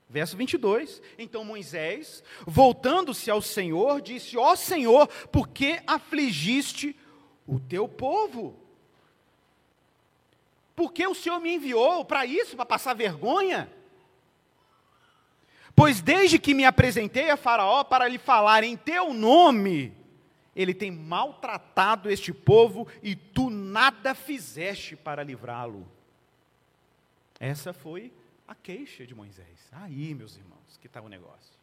Verso 22. Então Moisés, voltando-se ao Senhor, disse: Ó Senhor, por que afligiste o teu povo? Por que o Senhor me enviou para isso, para passar vergonha? Pois desde que me apresentei a Faraó para lhe falar em teu nome, ele tem maltratado este povo e tu nada fizeste para livrá-lo. Essa foi a queixa de Moisés. Aí, meus irmãos, que está o negócio.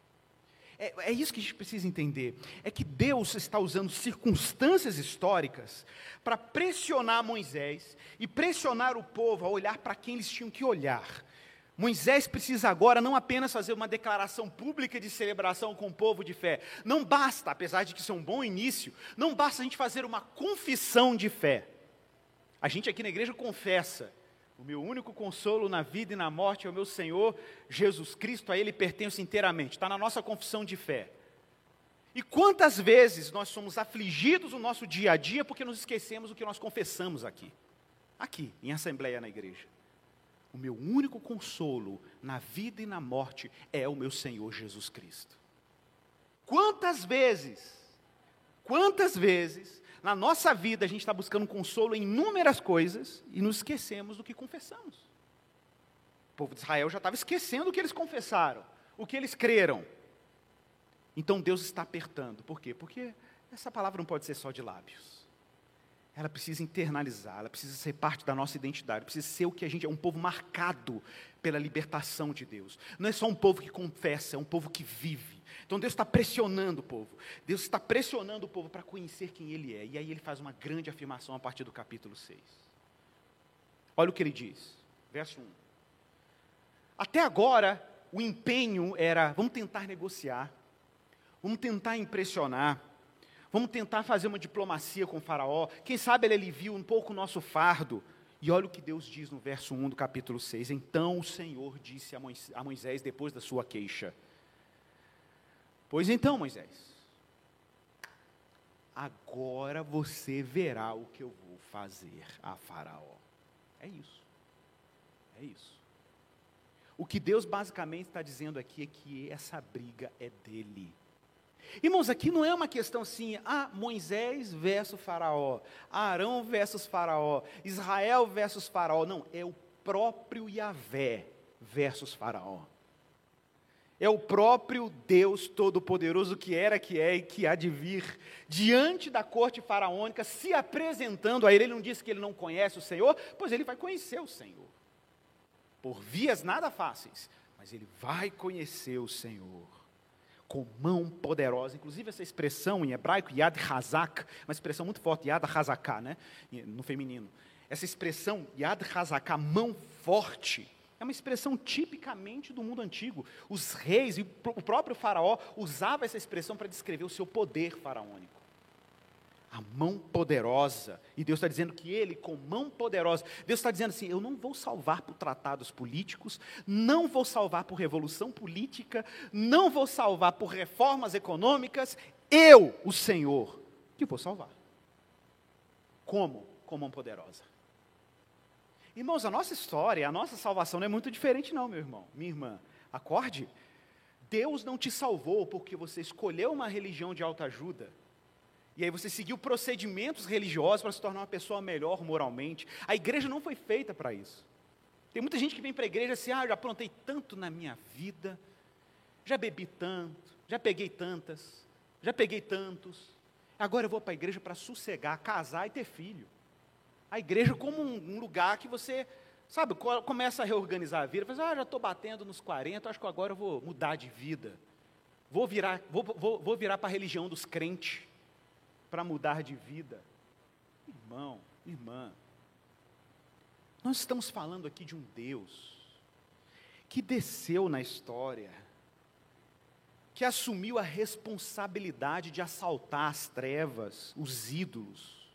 É, é, isso que a gente precisa entender. É que Deus está usando circunstâncias históricas para pressionar Moisés e pressionar o povo a olhar para quem eles tinham que olhar. Moisés precisa agora não apenas fazer uma declaração pública de celebração com o povo de fé. Não basta, apesar de que isso é um bom início, não basta a gente fazer uma confissão de fé. A gente aqui na igreja confessa o meu único consolo na vida e na morte é o meu Senhor Jesus Cristo, a Ele pertenço inteiramente. Está na nossa confissão de fé. E quantas vezes nós somos afligidos no nosso dia a dia porque nos esquecemos o que nós confessamos aqui, aqui, em assembleia na igreja. O meu único consolo na vida e na morte é o meu Senhor Jesus Cristo. Quantas vezes, quantas vezes na nossa vida, a gente está buscando consolo em inúmeras coisas e nos esquecemos do que confessamos. O povo de Israel já estava esquecendo o que eles confessaram, o que eles creram. Então Deus está apertando. Por quê? Porque essa palavra não pode ser só de lábios. Ela precisa internalizar, ela precisa ser parte da nossa identidade, precisa ser o que a gente é, um povo marcado pela libertação de Deus. Não é só um povo que confessa, é um povo que vive. Então Deus está pressionando o povo. Deus está pressionando o povo para conhecer quem Ele é. E aí ele faz uma grande afirmação a partir do capítulo 6. Olha o que ele diz, verso 1. Até agora, o empenho era: vamos tentar negociar, vamos tentar impressionar, vamos tentar fazer uma diplomacia com o Faraó. Quem sabe ele alivia um pouco o nosso fardo. E olha o que Deus diz no verso 1 do capítulo 6. Então o Senhor disse a Moisés, depois da sua queixa: Pois então, Moisés, agora você verá o que eu vou fazer a Faraó. É isso. É isso. O que Deus basicamente está dizendo aqui é que essa briga é dele. Irmãos, aqui não é uma questão assim, ah, Moisés versus Faraó, Arão versus Faraó, Israel versus Faraó. Não, é o próprio Yahvé versus Faraó é o próprio Deus Todo-Poderoso que era, que é e que há de vir, diante da corte faraônica, se apresentando a ele. Ele não disse que ele não conhece o Senhor, pois ele vai conhecer o Senhor. Por vias nada fáceis, mas ele vai conhecer o Senhor. Com mão poderosa, inclusive essa expressão em hebraico, Yad Hazak, uma expressão muito forte, Yad Hazaká, né? no feminino. Essa expressão, Yad Hazaká, mão forte, é uma expressão tipicamente do mundo antigo. Os reis e o próprio faraó usava essa expressão para descrever o seu poder faraônico. A mão poderosa. E Deus está dizendo que ele, com mão poderosa, Deus está dizendo assim: eu não vou salvar por tratados políticos, não vou salvar por revolução política, não vou salvar por reformas econômicas, eu, o Senhor, que vou salvar. Como? Com mão poderosa. Irmãos, a nossa história, a nossa salvação não é muito diferente, não, meu irmão, minha irmã. Acorde. Deus não te salvou porque você escolheu uma religião de autoajuda. E aí você seguiu procedimentos religiosos para se tornar uma pessoa melhor moralmente. A igreja não foi feita para isso. Tem muita gente que vem para a igreja assim, ah, já aprontei tanto na minha vida, já bebi tanto, já peguei tantas, já peguei tantos. Agora eu vou para a igreja para sossegar, casar e ter filho a igreja como um, lugar que você, sabe, começa a reorganizar a vida. Fala, assim, ah, já estou batendo nos 40, acho que agora eu vou mudar de vida. Vou virar, vou, vou, vou virar para a religião dos crentes. Para mudar de vida. Irmão, irmã, nós estamos falando aqui de um Deus que desceu na história, que assumiu a responsabilidade de assaltar as trevas, os ídolos,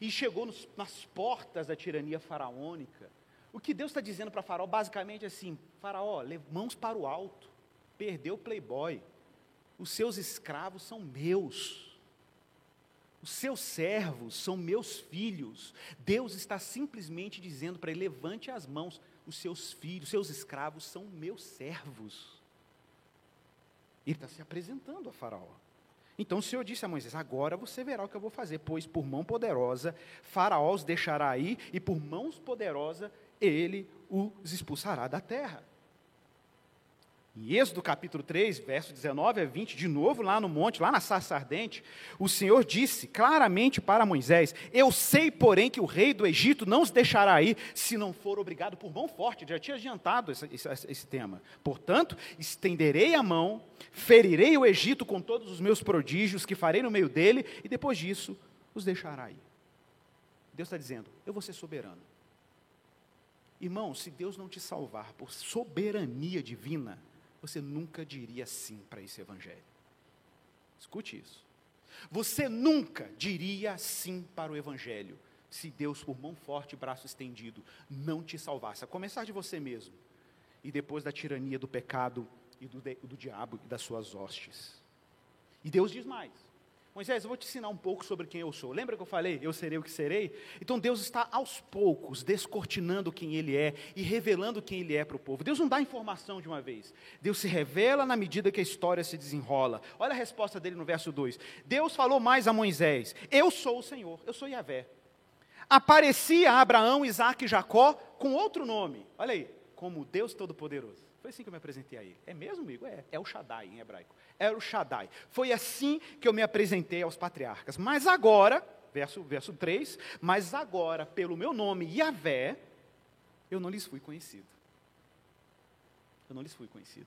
e chegou nos, nas portas da tirania faraônica. O que Deus está dizendo para Faraó basicamente é assim: Faraó, mãos para o alto, perdeu o playboy, os seus escravos são meus. Os seus servos são meus filhos. Deus está simplesmente dizendo para ele: levante as mãos. Os seus filhos, seus escravos são meus servos. Ele está se apresentando a Faraó. Então o Senhor disse a Moisés: Agora você verá o que eu vou fazer, pois por mão poderosa Faraó os deixará aí, e por mãos poderosa ele os expulsará da terra. Em Êxodo capítulo 3, verso 19 a 20, de novo lá no monte, lá na sarça ardente, o Senhor disse claramente para Moisés: Eu sei, porém, que o rei do Egito não os deixará ir se não for obrigado por mão forte. Já tinha adiantado esse, esse, esse tema. Portanto, estenderei a mão, ferirei o Egito com todos os meus prodígios que farei no meio dele, e depois disso os deixará ir. Deus está dizendo: Eu vou ser soberano. Irmão, se Deus não te salvar por soberania divina, você nunca diria sim para esse evangelho. Escute isso. Você nunca diria sim para o evangelho se Deus, por mão forte e braço estendido, não te salvasse, a começar de você mesmo, e depois da tirania do pecado e do, do diabo e das suas hostes. E Deus diz mais: Moisés, eu vou te ensinar um pouco sobre quem eu sou. Lembra que eu falei, eu serei o que serei? Então Deus está aos poucos descortinando quem Ele é e revelando quem Ele é para o povo. Deus não dá informação de uma vez. Deus se revela na medida que a história se desenrola. Olha a resposta dele no verso 2. Deus falou mais a Moisés: Eu sou o Senhor, eu sou Yahvé. Aparecia a Abraão, Isaac e Jacó com outro nome. Olha aí, como Deus Todo-Poderoso. Foi assim que eu me apresentei a ele. É mesmo, amigo? É, é o Shaddai em hebraico. Era o Shaddai. Foi assim que eu me apresentei aos patriarcas. Mas agora, verso, verso 3, mas agora, pelo meu nome, Yahvé, eu não lhes fui conhecido. Eu não lhes fui conhecido.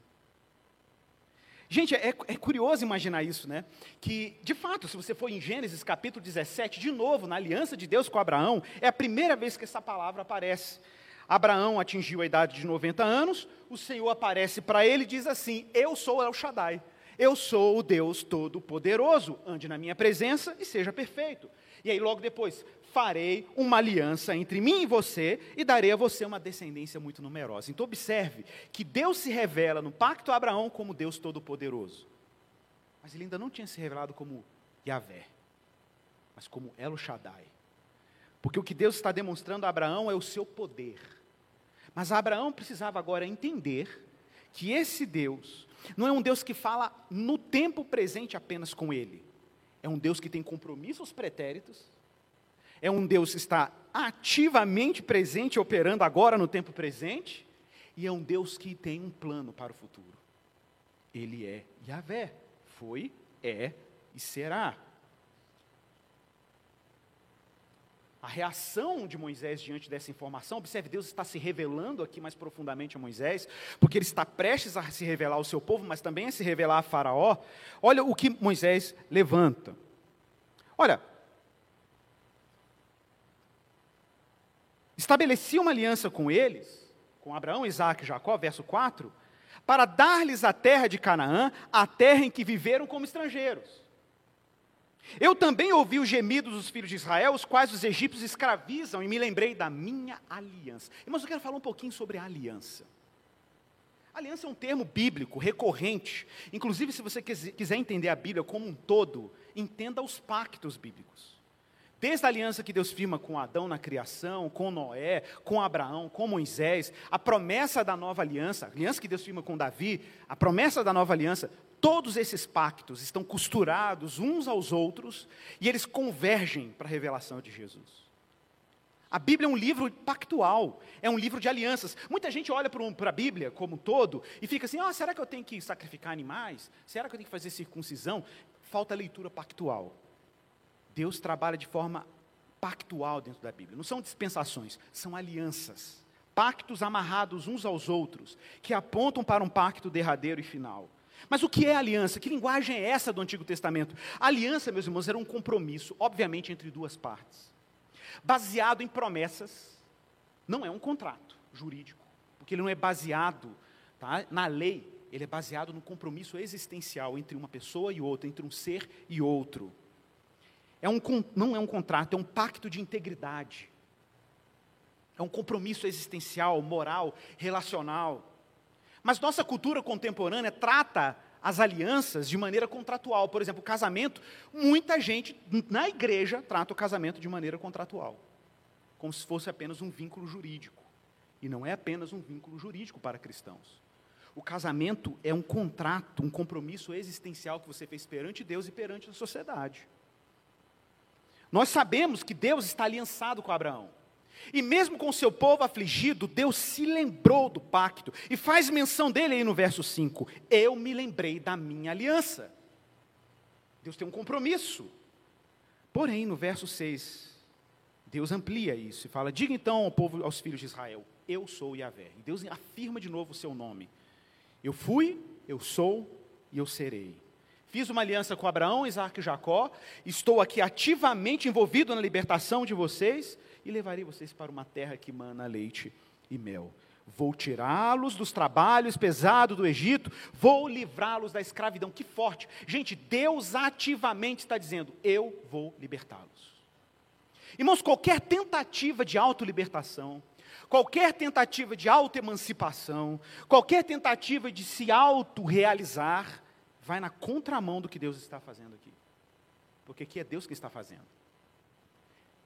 Gente, é, é, curioso imaginar isso, né? Que, de fato, se você for em Gênesis capítulo 17, de novo, na aliança de Deus com Abraão, é a primeira vez que essa palavra aparece. Abraão atingiu a idade de 90 anos, o Senhor aparece para ele e diz assim: Eu sou El Shaddai, eu sou o Deus Todo-Poderoso, ande na minha presença e seja perfeito. E aí, logo depois, farei uma aliança entre mim e você e darei a você uma descendência muito numerosa. Então, observe que Deus se revela no pacto a Abraão como Deus Todo-Poderoso. Mas ele ainda não tinha se revelado como Yahvé, mas como El Shaddai. Porque o que Deus está demonstrando a Abraão é o seu poder. Mas Abraão precisava agora entender que esse Deus não é um Deus que fala no tempo presente apenas com ele. É um Deus que tem compromissos pretéritos. É um Deus que está ativamente presente, operando agora no tempo presente. E é um Deus que tem um plano para o futuro. Ele é Yahvé. Foi, é e será. A reação de Moisés diante dessa informação. Observe, Deus está se revelando aqui mais profundamente a Moisés, porque ele está prestes a se revelar ao seu povo, mas também a se revelar a Faraó. Olha o que Moisés levanta. Olha, estabeleci uma aliança com eles, com Abraão, Isaac e Jacó, verso 4, para dar-lhes a terra de Canaã, a terra em que viveram como estrangeiros. Eu também ouvi os gemidos dos filhos de Israel, os quais os egípcios escravizam, e me lembrei da minha aliança. Mas eu quero falar um pouquinho sobre a aliança. aliança é um termo bíblico recorrente. Inclusive, se você quiser entender a Bíblia como um todo, entenda os pactos bíblicos. Desde a aliança que Deus firma com Adão na criação, com Noé, com Abraão, com Moisés, a promessa da nova aliança, a aliança que Deus firma com Davi, a promessa da nova aliança, todos esses pactos estão costurados uns aos outros e eles convergem para a revelação de Jesus. A Bíblia é um livro pactual, é um livro de alianças. Muita gente olha para a Bíblia como um todo e fica assim: ah, será que eu tenho que sacrificar animais? Será que eu tenho que fazer circuncisão? Falta leitura pactual. Deus trabalha de forma pactual dentro da Bíblia. Não são dispensações, são alianças. Pactos amarrados uns aos outros, que apontam para um pacto derradeiro e final. Mas o que é aliança? Que linguagem é essa do Antigo Testamento? A aliança, meus irmãos, era um compromisso, obviamente, entre duas partes, baseado em promessas, não é um contrato jurídico, porque ele não é baseado tá, na lei, ele é baseado no compromisso existencial entre uma pessoa e outra, entre um ser e outro. É um, não é um contrato, é um pacto de integridade. É um compromisso existencial, moral, relacional. Mas nossa cultura contemporânea trata as alianças de maneira contratual. Por exemplo, casamento, muita gente na igreja trata o casamento de maneira contratual, como se fosse apenas um vínculo jurídico. E não é apenas um vínculo jurídico para cristãos. O casamento é um contrato, um compromisso existencial que você fez perante Deus e perante a sociedade. Nós sabemos que Deus está aliançado com Abraão. E mesmo com seu povo afligido, Deus se lembrou do pacto e faz menção dele aí no verso 5: Eu me lembrei da minha aliança. Deus tem um compromisso. Porém, no verso 6, Deus amplia isso e fala: Diga então ao povo, aos filhos de Israel: Eu sou Yahvé. E Deus afirma de novo o seu nome: Eu fui, eu sou e eu serei. Fiz uma aliança com Abraão, Isaac e Jacó. Estou aqui ativamente envolvido na libertação de vocês e levarei vocês para uma terra que mana leite e mel. Vou tirá-los dos trabalhos pesados do Egito, vou livrá-los da escravidão. Que forte! Gente, Deus ativamente está dizendo: Eu vou libertá-los. Irmãos, qualquer tentativa de autolibertação, qualquer tentativa de autoemancipação, qualquer tentativa de se autorrealizar, vai na contramão do que Deus está fazendo aqui. Porque aqui é Deus que está fazendo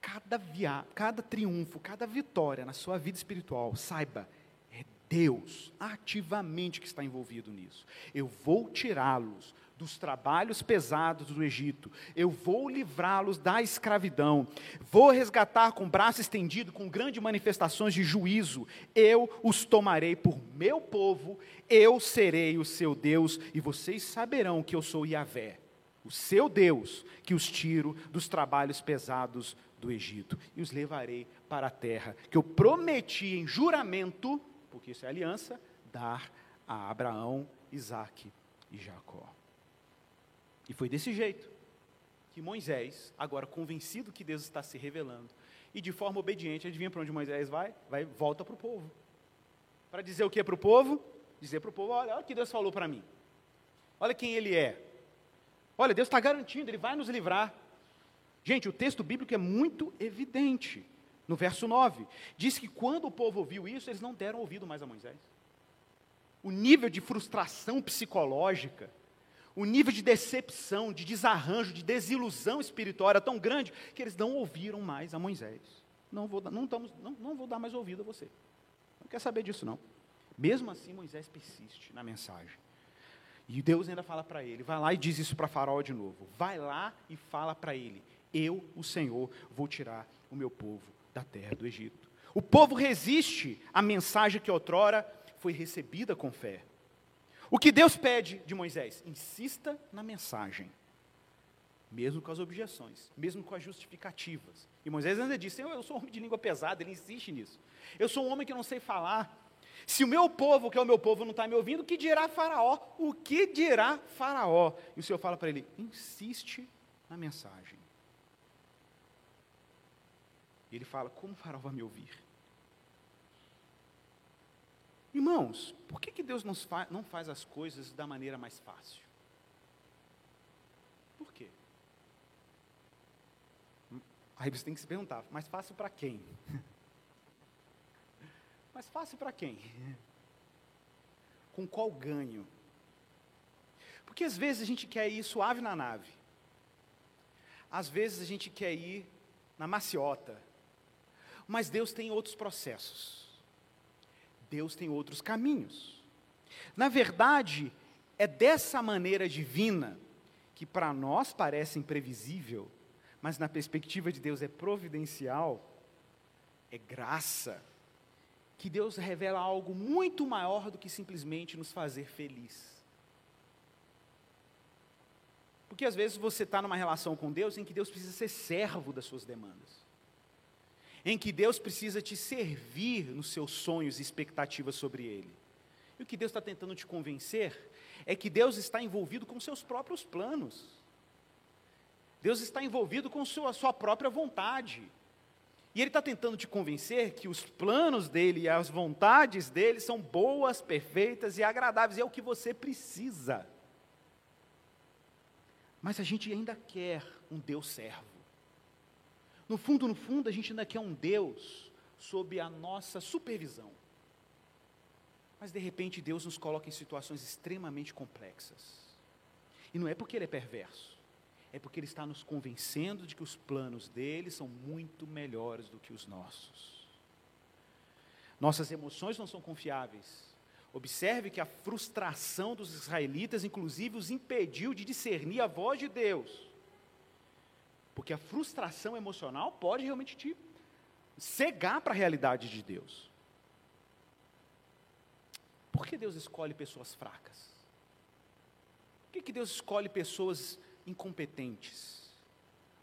cada, via, cada triunfo, cada vitória na sua vida espiritual, saiba, é Deus ativamente que está envolvido nisso. Eu vou tirá-los dos trabalhos pesados do Egito, eu vou livrá-los da escravidão, vou resgatar com braço estendido, com grandes manifestações de juízo, eu os tomarei por meu povo, eu serei o seu Deus, e vocês saberão que eu sou Yahvé, o seu Deus, que os tiro dos trabalhos pesados do Egito e os levarei para a terra que eu prometi em juramento, porque isso é aliança, dar a Abraão, Isaque e Jacó. E foi desse jeito que Moisés, agora convencido que Deus está se revelando, e de forma obediente, adivinha para onde Moisés vai? Vai volta para o povo. Para dizer o que para o povo? Dizer para o povo: olha, olha o que Deus falou para mim. Olha quem ele é. Olha, Deus está garantindo, Ele vai nos livrar. Gente, o texto bíblico é muito evidente. No verso 9, diz que quando o povo ouviu isso, eles não deram ouvido mais a Moisés. O nível de frustração psicológica, o nível de decepção, de desarranjo, de desilusão espiritual era tão grande que eles não ouviram mais a Moisés. Não vou, não, estamos, não, não vou dar mais ouvido a você. Não quer saber disso, não. Mesmo assim, Moisés persiste na mensagem. E Deus ainda fala para ele: vai lá e diz isso para Faraó de novo. Vai lá e fala para ele: eu, o Senhor, vou tirar o meu povo da terra do Egito. O povo resiste à mensagem que outrora foi recebida com fé. O que Deus pede de Moisés? Insista na mensagem, mesmo com as objeções, mesmo com as justificativas. E Moisés ainda disse: Eu, eu sou um homem de língua pesada, ele insiste nisso. Eu sou um homem que não sei falar. Se o meu povo, que é o meu povo, não está me ouvindo, o que dirá Faraó? O que dirá Faraó? E o Senhor fala para ele: insiste na mensagem. E ele fala: Como o Faraó vai me ouvir? Irmãos, por que, que Deus fa não faz as coisas da maneira mais fácil? Por quê? Aí você tem que se perguntar: mais fácil para quem? mais fácil para quem? Com qual ganho? Porque às vezes a gente quer ir suave na nave, às vezes a gente quer ir na maciota, mas Deus tem outros processos. Deus tem outros caminhos. Na verdade, é dessa maneira divina que para nós parece imprevisível, mas na perspectiva de Deus é providencial, é graça, que Deus revela algo muito maior do que simplesmente nos fazer feliz. Porque às vezes você está numa relação com Deus em que Deus precisa ser servo das suas demandas em que Deus precisa te servir nos seus sonhos e expectativas sobre Ele. E o que Deus está tentando te convencer é que Deus está envolvido com seus próprios planos. Deus está envolvido com sua, sua própria vontade. E Ele está tentando te convencer que os planos dele e as vontades dele são boas, perfeitas e agradáveis, e é o que você precisa. Mas a gente ainda quer um Deus servo. No fundo, no fundo, a gente ainda quer um Deus sob a nossa supervisão. Mas de repente Deus nos coloca em situações extremamente complexas. E não é porque Ele é perverso, é porque Ele está nos convencendo de que os planos dele são muito melhores do que os nossos. Nossas emoções não são confiáveis. Observe que a frustração dos israelitas, inclusive, os impediu de discernir a voz de Deus. Porque a frustração emocional pode realmente te cegar para a realidade de Deus. Por que Deus escolhe pessoas fracas? Por que, que Deus escolhe pessoas incompetentes?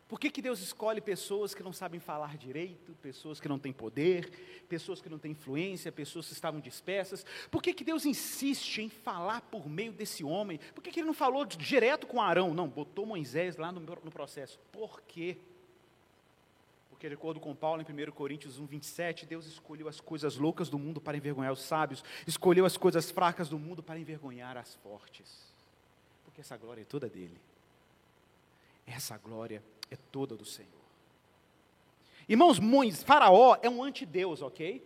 Por que, que Deus escolhe pessoas que não sabem falar direito, pessoas que não têm poder, pessoas que não têm influência, pessoas que estavam dispersas? Por que, que Deus insiste em falar por meio desse homem? Por que, que ele não falou direto com Arão? Não, botou Moisés lá no, no processo. Por quê? Porque, de acordo com Paulo, em 1 Coríntios 1, 27, Deus escolheu as coisas loucas do mundo para envergonhar os sábios, escolheu as coisas fracas do mundo para envergonhar as fortes. Porque essa glória é toda dele. Essa glória é toda do Senhor. Irmãos, Faraó é um antideus, ok?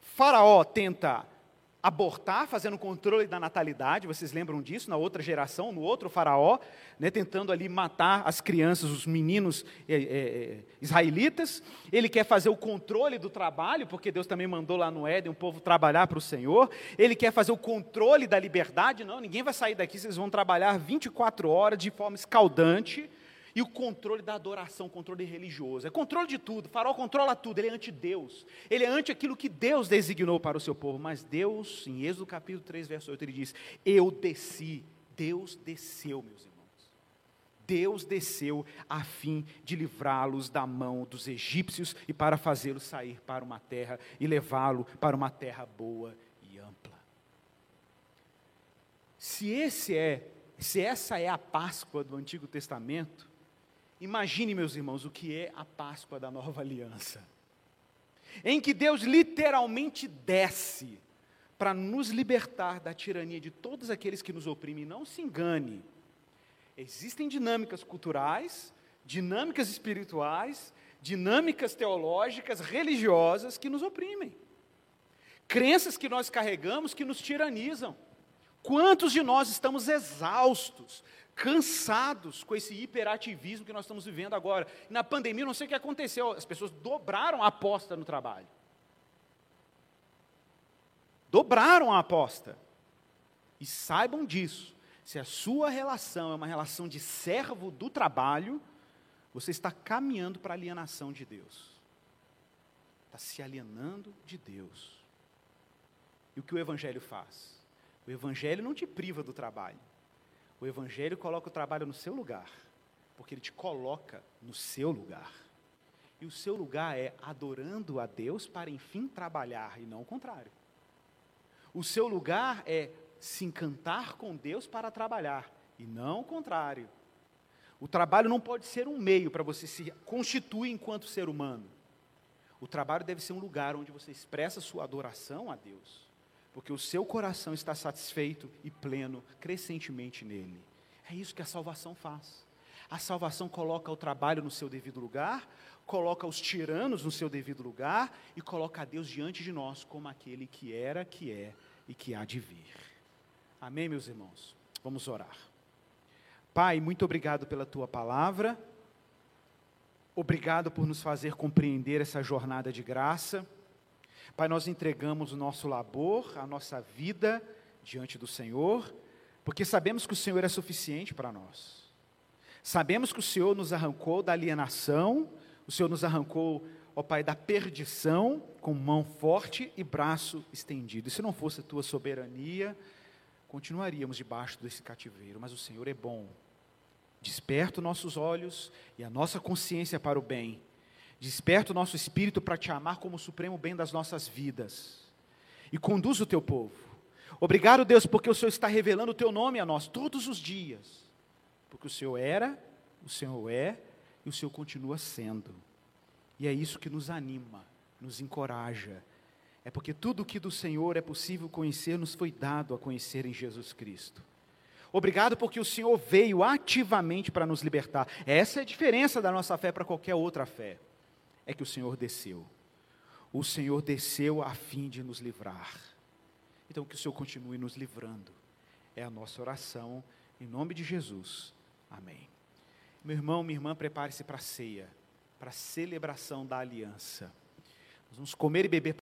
Faraó tenta abortar, fazendo controle da natalidade, vocês lembram disso, na outra geração, no outro faraó, né, tentando ali matar as crianças, os meninos é, é, israelitas. Ele quer fazer o controle do trabalho, porque Deus também mandou lá no Éden o povo trabalhar para o Senhor. Ele quer fazer o controle da liberdade, não, ninguém vai sair daqui, vocês vão trabalhar 24 horas de forma escaldante. E o controle da adoração, controle religioso. É controle de tudo. Farol controla tudo. Ele é anti-Deus. Ele é anti aquilo que Deus designou para o seu povo. Mas Deus, em Êxodo capítulo 3, verso 8, ele diz: Eu desci. Deus desceu, meus irmãos. Deus desceu a fim de livrá-los da mão dos egípcios e para fazê-los sair para uma terra e levá-lo para uma terra boa e ampla. Se esse é, se essa é a Páscoa do Antigo Testamento, Imagine, meus irmãos, o que é a Páscoa da nova aliança. Em que Deus literalmente desce para nos libertar da tirania de todos aqueles que nos oprimem. Não se engane. Existem dinâmicas culturais, dinâmicas espirituais, dinâmicas teológicas, religiosas que nos oprimem. Crenças que nós carregamos que nos tiranizam. Quantos de nós estamos exaustos, cansados com esse hiperativismo que nós estamos vivendo agora. E na pandemia, não sei o que aconteceu, as pessoas dobraram a aposta no trabalho. Dobraram a aposta. E saibam disso. Se a sua relação é uma relação de servo do trabalho, você está caminhando para a alienação de Deus. Está se alienando de Deus. E o que o Evangelho faz? O Evangelho não te priva do trabalho. O Evangelho coloca o trabalho no seu lugar, porque ele te coloca no seu lugar. E o seu lugar é adorando a Deus para enfim trabalhar, e não o contrário. O seu lugar é se encantar com Deus para trabalhar, e não o contrário. O trabalho não pode ser um meio para você se constituir enquanto ser humano. O trabalho deve ser um lugar onde você expressa sua adoração a Deus porque o seu coração está satisfeito e pleno crescentemente nele. É isso que a salvação faz. A salvação coloca o trabalho no seu devido lugar, coloca os tiranos no seu devido lugar e coloca a Deus diante de nós como aquele que era, que é e que há de vir. Amém, meus irmãos? Vamos orar. Pai, muito obrigado pela tua palavra. Obrigado por nos fazer compreender essa jornada de graça. Pai, nós entregamos o nosso labor, a nossa vida diante do Senhor, porque sabemos que o Senhor é suficiente para nós. Sabemos que o Senhor nos arrancou da alienação, o Senhor nos arrancou, ó Pai, da perdição, com mão forte e braço estendido. E se não fosse a tua soberania, continuaríamos debaixo desse cativeiro, mas o Senhor é bom. Desperta nossos olhos e a nossa consciência para o bem Desperta o nosso espírito para te amar como o supremo bem das nossas vidas. E conduz o teu povo. Obrigado, Deus, porque o Senhor está revelando o teu nome a nós todos os dias. Porque o Senhor era, o Senhor é e o Senhor continua sendo. E é isso que nos anima, nos encoraja. É porque tudo o que do Senhor é possível conhecer nos foi dado a conhecer em Jesus Cristo. Obrigado porque o Senhor veio ativamente para nos libertar. Essa é a diferença da nossa fé para qualquer outra fé. É que o Senhor desceu. O Senhor desceu a fim de nos livrar. Então que o Senhor continue nos livrando. É a nossa oração em nome de Jesus. Amém. Meu irmão, minha irmã, prepare-se para a ceia, para a celebração da aliança. Nós vamos comer e beber